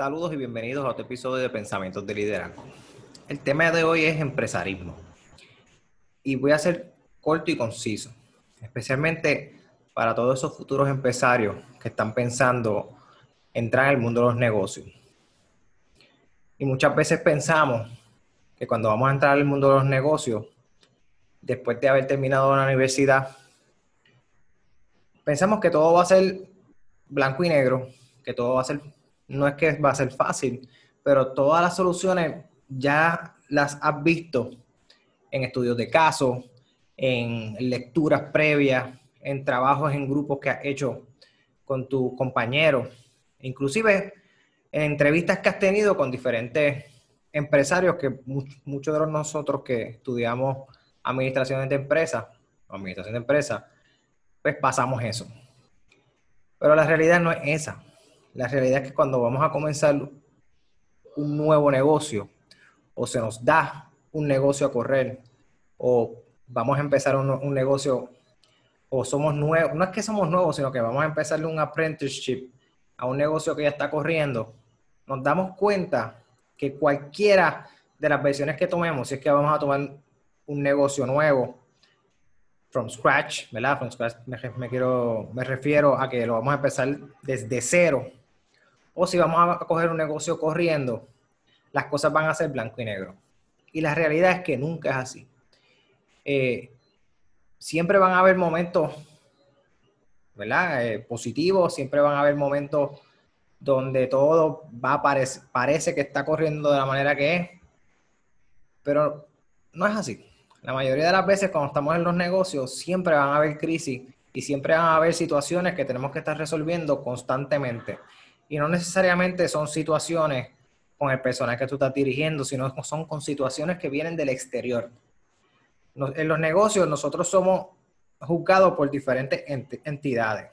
Saludos y bienvenidos a otro episodio de Pensamientos de Liderazgo. El tema de hoy es empresarismo. Y voy a ser corto y conciso, especialmente para todos esos futuros empresarios que están pensando entrar en el mundo de los negocios. Y muchas veces pensamos que cuando vamos a entrar al mundo de los negocios, después de haber terminado la universidad, pensamos que todo va a ser blanco y negro, que todo va a ser no es que va a ser fácil, pero todas las soluciones ya las has visto en estudios de caso, en lecturas previas, en trabajos en grupos que has hecho con tus compañeros, inclusive en entrevistas que has tenido con diferentes empresarios que muchos de nosotros que estudiamos administración de empresas, administración de empresas, pues pasamos eso. Pero la realidad no es esa. La realidad es que cuando vamos a comenzar un nuevo negocio o se nos da un negocio a correr o vamos a empezar un, negocio o somos nuevos, no es que somos nuevos, sino que vamos a empezarle un apprenticeship a un negocio que ya está corriendo, nos damos cuenta que cualquiera de las versiones que tomemos, si es que vamos a tomar un negocio nuevo, from scratch, ¿verdad? From scratch me, quiero, me refiero a que lo vamos a empezar desde cero o si vamos a coger un negocio corriendo, las cosas van a ser blanco y negro. Y la realidad es que nunca es así. Eh, siempre van a haber momentos, ¿verdad? Eh, positivos, siempre van a haber momentos donde todo va parece que está corriendo de la manera que es, pero no es así. La mayoría de las veces cuando estamos en los negocios siempre van a haber crisis y siempre van a haber situaciones que tenemos que estar resolviendo constantemente. Y no necesariamente son situaciones con el personal que tú estás dirigiendo, sino son con situaciones que vienen del exterior. en los negocios nosotros somos juzgados por diferentes entidades.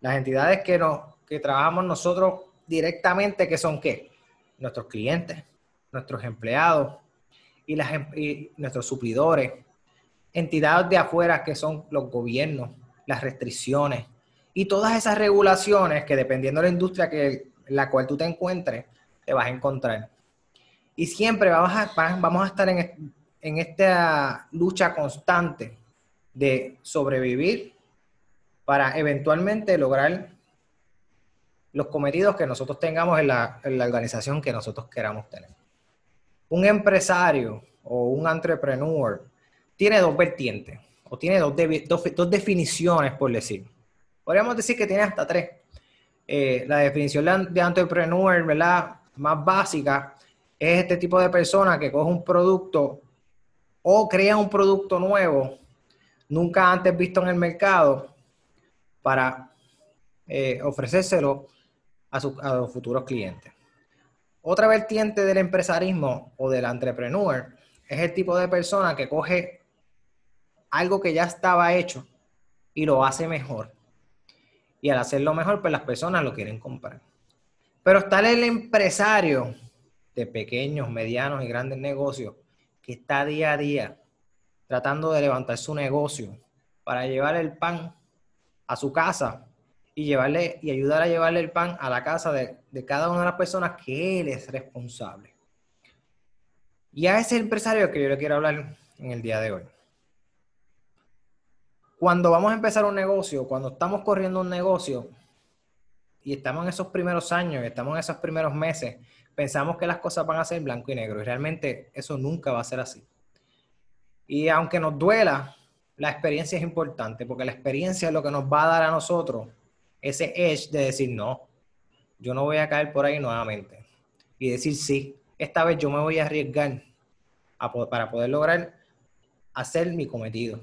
Las entidades que, nos, que trabajamos nosotros directamente, que son qué? Nuestros clientes, nuestros empleados y, las, em, y nuestros suplidores. Entidades de afuera que son los gobiernos, las restricciones, y todas esas regulaciones que dependiendo de la industria que la cual tú te encuentres, te vas a encontrar. Y siempre vamos a, estar en, en esta lucha constante de sobrevivir para eventualmente lograr los cometidos que nosotros tengamos en la, en la, organización que nosotros queramos tener. Un empresario o un entrepreneur tiene dos vertientes o tiene dos, dos, dos definiciones, por decir. Podríamos decir que tiene hasta tres. Eh, la definición de entrepreneur, ¿verdad? Más básica es este tipo de persona que coge un producto o crea un producto nuevo, nunca antes visto en el mercado, para eh, ofrecérselo a, a los futuros clientes. Otra vertiente del empresarismo o del entrepreneur es el tipo de persona que coge algo que ya estaba hecho y lo hace mejor. Y al hacerlo mejor, pues las personas lo quieren comprar. Pero está el empresario de pequeños, medianos y grandes negocios que está día a día tratando de levantar su negocio para llevar el pan a su casa y llevarle y ayudar a llevarle el pan a la casa de, de cada una de las personas que él es responsable. Y a ese empresario que yo le quiero hablar en el día de hoy cuando vamos a empezar un negocio, cuando estamos corriendo un negocio y estamos en esos primeros años, estamos en esos primeros meses, pensamos que las cosas van a ser blanco y negro y realmente eso nunca va a ser así. Y aunque nos duela, la experiencia es importante porque la experiencia es lo que nos va a dar a nosotros ese edge de decir no, yo no voy a caer por ahí nuevamente y decir sí, esta vez yo me voy a arriesgar para poder lograr hacer mi cometido.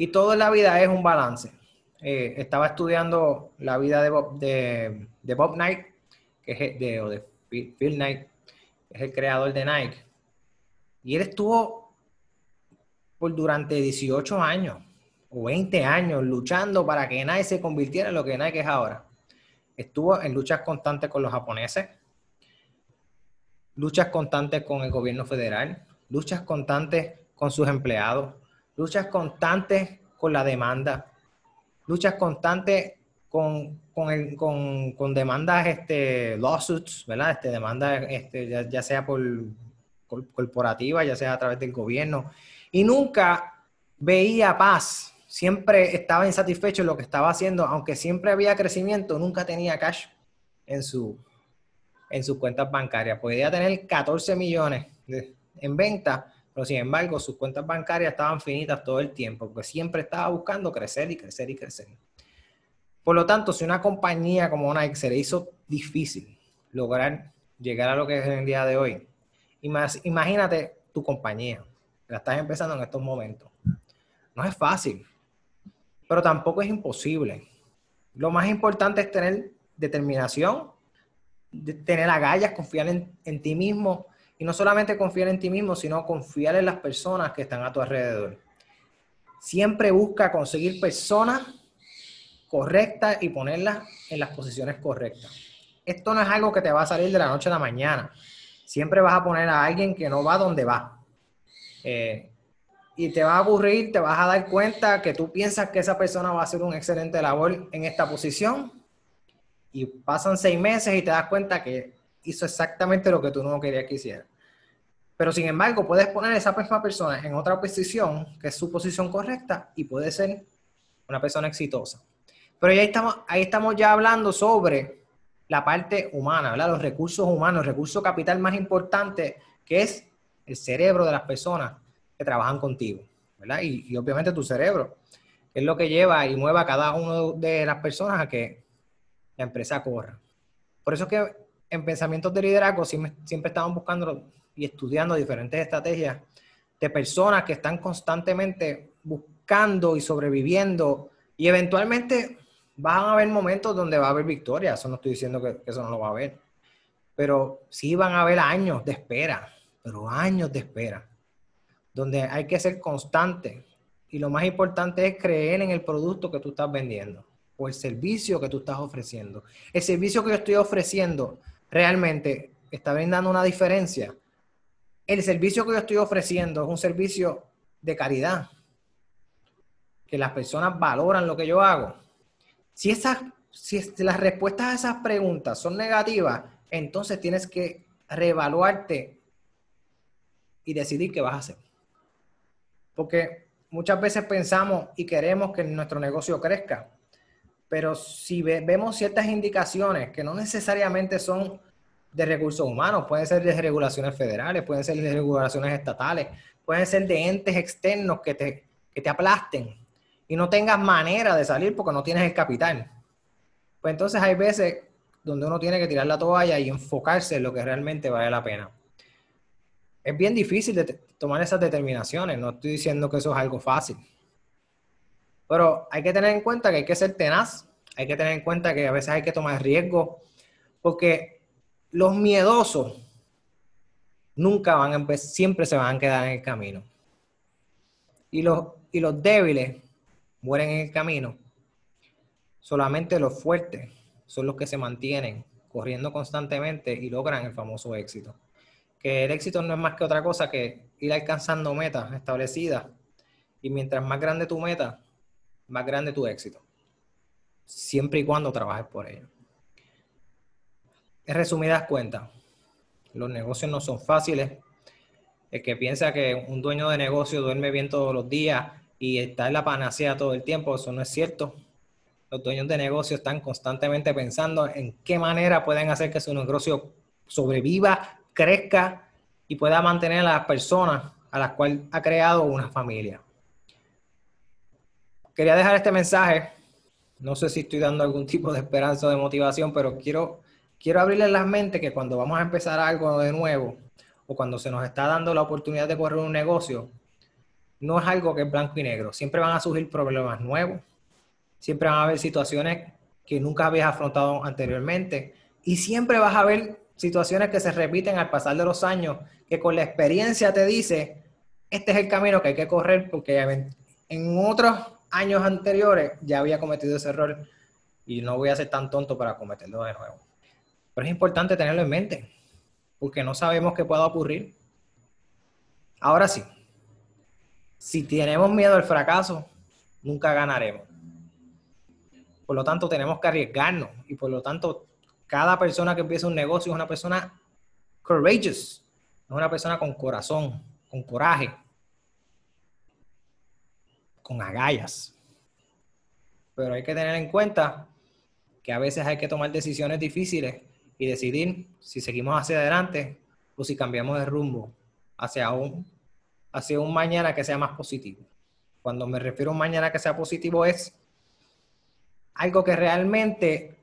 Y todo en la vida es un balance. Eh, estaba estudiando la vida de Bob, Knight, que es de, o de Phil Knight, que es el creador de Nike. Y él estuvo por durante 18 años o 20 años luchando para que Nike se convirtiera en lo que Nike es ahora. Estuvo en luchas constantes con los japoneses, luchas constantes con el gobierno federal, luchas constantes con sus empleados, luchas constantes con la demanda, luchas constantes con, con, demandas, este, lawsuits, ¿verdad? Este, demandas, este, ya, sea por, corporativa, ya sea a través del gobierno, y nunca veía paz, siempre estaba insatisfecho en lo que estaba haciendo, aunque siempre había crecimiento, nunca tenía cash en, su, en sus cuentas bancarias. Podía tener 14 millones en venta, pero sin embargo sus cuentas bancarias estaban finitas todo el tiempo, porque siempre estaba buscando crecer y crecer y crecer. Por lo tanto, si una compañía como Nike se le hizo difícil lograr llegar a lo que es el día de hoy, imagínate tu compañía, la estás empezando en estos momentos. No es fácil, pero tampoco es imposible. Lo más importante es tener determinación, tener agallas, confiar en ti mismo y no solamente confiar en ti mismo, sino confiar en las personas que están a tu alrededor. Siempre busca conseguir personas correctas y ponerlas en las posiciones correctas. Esto no es algo que te va a salir de la noche a la mañana. Siempre vas a poner a alguien que no va donde va. Eh, y te va a aburrir, te vas a dar cuenta que tú piensas que esa persona va a hacer un excelente labor en esta posición y pasan seis meses y te das cuenta que hizo exactamente lo que tú no querías que hiciera. Pero sin embargo, puedes poner a esa misma persona en otra posición, que es su posición correcta, y puede ser una persona exitosa. Pero ahí estamos, ahí estamos ya hablando sobre la parte humana. Los recursos humanos, el recurso capital más importante, que es el cerebro de las personas que trabajan contigo. Y, obviamente tu cerebro, es lo que lleva y mueve a cada una de las personas a que la empresa corra. Por eso es que en pensamientos de liderazgo siempre, siempre estamos buscando y estudiando diferentes estrategias de personas que están constantemente buscando y sobreviviendo y eventualmente van a haber momentos donde va a haber victoria, eso no estoy diciendo que, eso no lo va a haber, pero sí van a haber años de espera, pero años de espera, donde hay que ser constante y lo más importante es creer en el producto que tú estás vendiendo o el servicio que tú estás ofreciendo. El servicio que yo estoy ofreciendo realmente está brindando una diferencia. El servicio que yo estoy ofreciendo es un servicio de caridad, que las personas valoran lo que yo hago si, esas, si las respuestas a esas preguntas son negativas, entonces tienes que reevaluarte y decidir qué vas a hacer. Porque muchas veces pensamos y queremos que nuestro negocio crezca, pero si vemos ciertas indicaciones que no necesariamente son de recursos humanos, pueden ser de regulaciones federales, pueden ser de regulaciones estatales, pueden ser de entes externos que te, que te aplasten y no tengas manera de salir porque no tienes el capital. Pues entonces hay veces donde uno tiene que tirar la toalla y enfocarse en lo que realmente vale la pena. Es bien difícil de tomar esas determinaciones, no estoy diciendo que eso es algo fácil. Pero hay que tener en cuenta que hay que ser tenaz, hay que tener en cuenta que a veces hay que tomar riesgos, porque los miedosos nunca van a empezar, siempre se van a quedar en el camino. Y los, y los débiles mueren en el camino. Solamente los fuertes son los que se mantienen corriendo constantemente y logran el famoso éxito. Que el éxito no es más que otra cosa que ir alcanzando metas establecidas y mientras más grande tu meta, más grande tu éxito. Siempre y cuando trabajes por ello. En resumidas cuentas, los negocios no son fáciles. El que piensa que un dueño de negocio duerme bien todos los días y está en la panacea todo el tiempo, eso no es cierto. Los dueños de negocio están constantemente pensando en qué manera pueden hacer que su negocio sobreviva, crezca y pueda mantener a las personas a las cuales ha creado una familia. Quería dejar este mensaje. No sé si estoy dando algún tipo de esperanza o de motivación, pero quiero, quiero abrirles las mentes que cuando vamos a empezar algo de nuevo o cuando se nos está dando la oportunidad de correr un negocio, no es algo que es blanco y negro. Siempre van a surgir problemas nuevos, siempre van a haber situaciones que nunca habías afrontado anteriormente y siempre vas a ver situaciones que se repiten al pasar de los años, que con la experiencia te dice, este es el camino que hay que correr porque en otros años anteriores ya había cometido ese error y no voy a ser tan tonto para cometerlo de nuevo. Pero es importante tenerlo en mente, porque no sabemos qué pueda ocurrir. Ahora sí, si tenemos miedo al fracaso, nunca ganaremos. Por lo tanto, tenemos que arriesgarnos y por lo tanto, cada persona que empieza un negocio es una persona courageous, es una persona con corazón, con coraje, con agallas. Pero hay que tener en cuenta que a veces hay que tomar decisiones difíciles y decidir si seguimos hacia adelante o si cambiamos de rumbo hacia un, hacia un mañana que sea más positivo. Cuando me refiero a un mañana que sea positivo es algo que realmente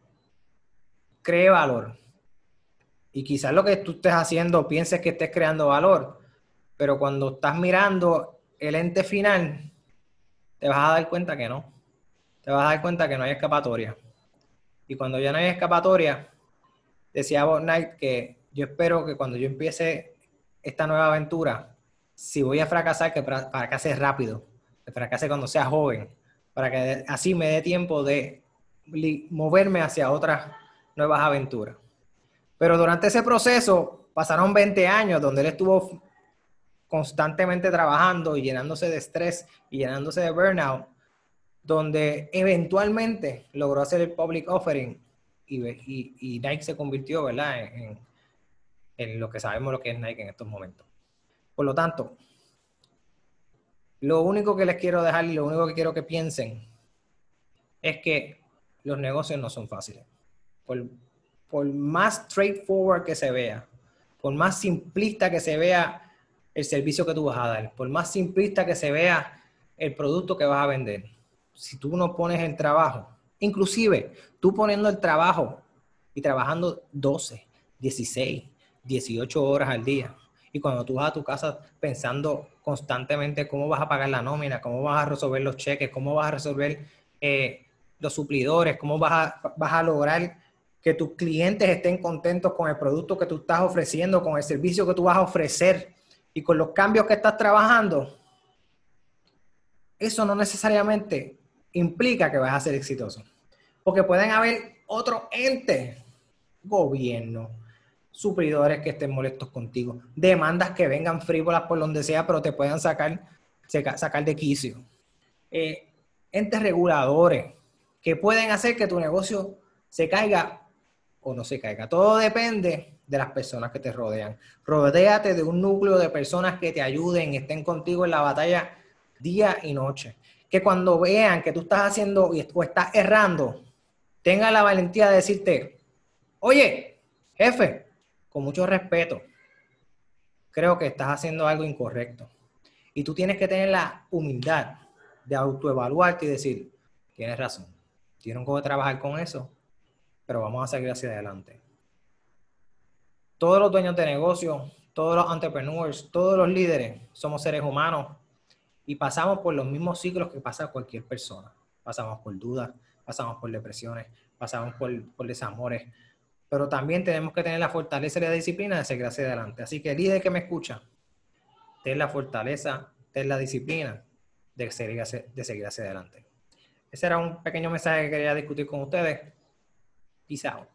cree valor. Y quizás lo que tú estés haciendo pienses que estés creando valor, pero cuando estás mirando el ente final, te vas a dar cuenta que no. Te vas a dar cuenta que no hay escapatoria. Y cuando ya no hay escapatoria, decía Bob que yo espero que cuando yo empiece esta nueva aventura, si voy a fracasar, que fracase rápido, que fracase cuando sea joven, para que así me dé tiempo de moverme hacia otras nuevas aventuras. Pero durante ese proceso pasaron 20 años donde él estuvo constantemente trabajando y llenándose de estrés y llenándose de burnout, donde eventualmente logró hacer el public offering y, Nike se convirtió, ¿verdad? En, en lo que sabemos lo que es Nike en estos momentos. Por lo tanto, lo único que les quiero dejar y lo único que quiero que piensen es que los negocios no son fáciles. Por, por más straightforward que se vea, por más simplista que se vea el servicio que tú vas a dar, por más simplista que se vea el producto que vas a vender, si tú no pones el trabajo, inclusive tú poniendo el trabajo y trabajando 12, 16, 18 horas al día, y cuando tú vas a tu casa pensando constantemente cómo vas a pagar la nómina, cómo vas a resolver los cheques, cómo vas a resolver eh, los suplidores, cómo vas a, vas a lograr que tus clientes estén contentos con el producto que tú estás ofreciendo, con el servicio que tú vas a ofrecer y con los cambios que estás trabajando, eso no necesariamente implica que vas a ser exitoso. Porque pueden haber otros entes, gobierno, suplidores que estén molestos contigo, demandas que vengan frívolas por donde sea, pero te puedan sacar, sacar de quicio. Eh, entes reguladores que pueden hacer que tu negocio se caiga o no se caiga. Todo depende de las personas que te rodean. Rodéate de un núcleo de personas que te ayuden, estén contigo en la batalla día y noche. Que cuando vean que tú estás haciendo o estás errando, tengan la valentía de decirte, oye, jefe, con mucho respeto, creo que estás haciendo algo incorrecto. Y tú tienes que tener la humildad de autoevaluarte y decir, tienes razón, tienen que trabajar con eso pero vamos a seguir hacia adelante. Todos los dueños de negocio, todos los entrepreneurs, todos los líderes somos seres humanos y pasamos por los mismos ciclos que pasa cualquier persona. Pasamos por dudas, pasamos por depresiones, pasamos por, por desamores, pero también tenemos que tener la fortaleza y la disciplina de seguir hacia adelante. Así que líder que me escucha, ten la fortaleza, ten la disciplina de seguir de seguir hacia adelante. Ese era un pequeño mensaje que quería discutir con ustedes. Peace out.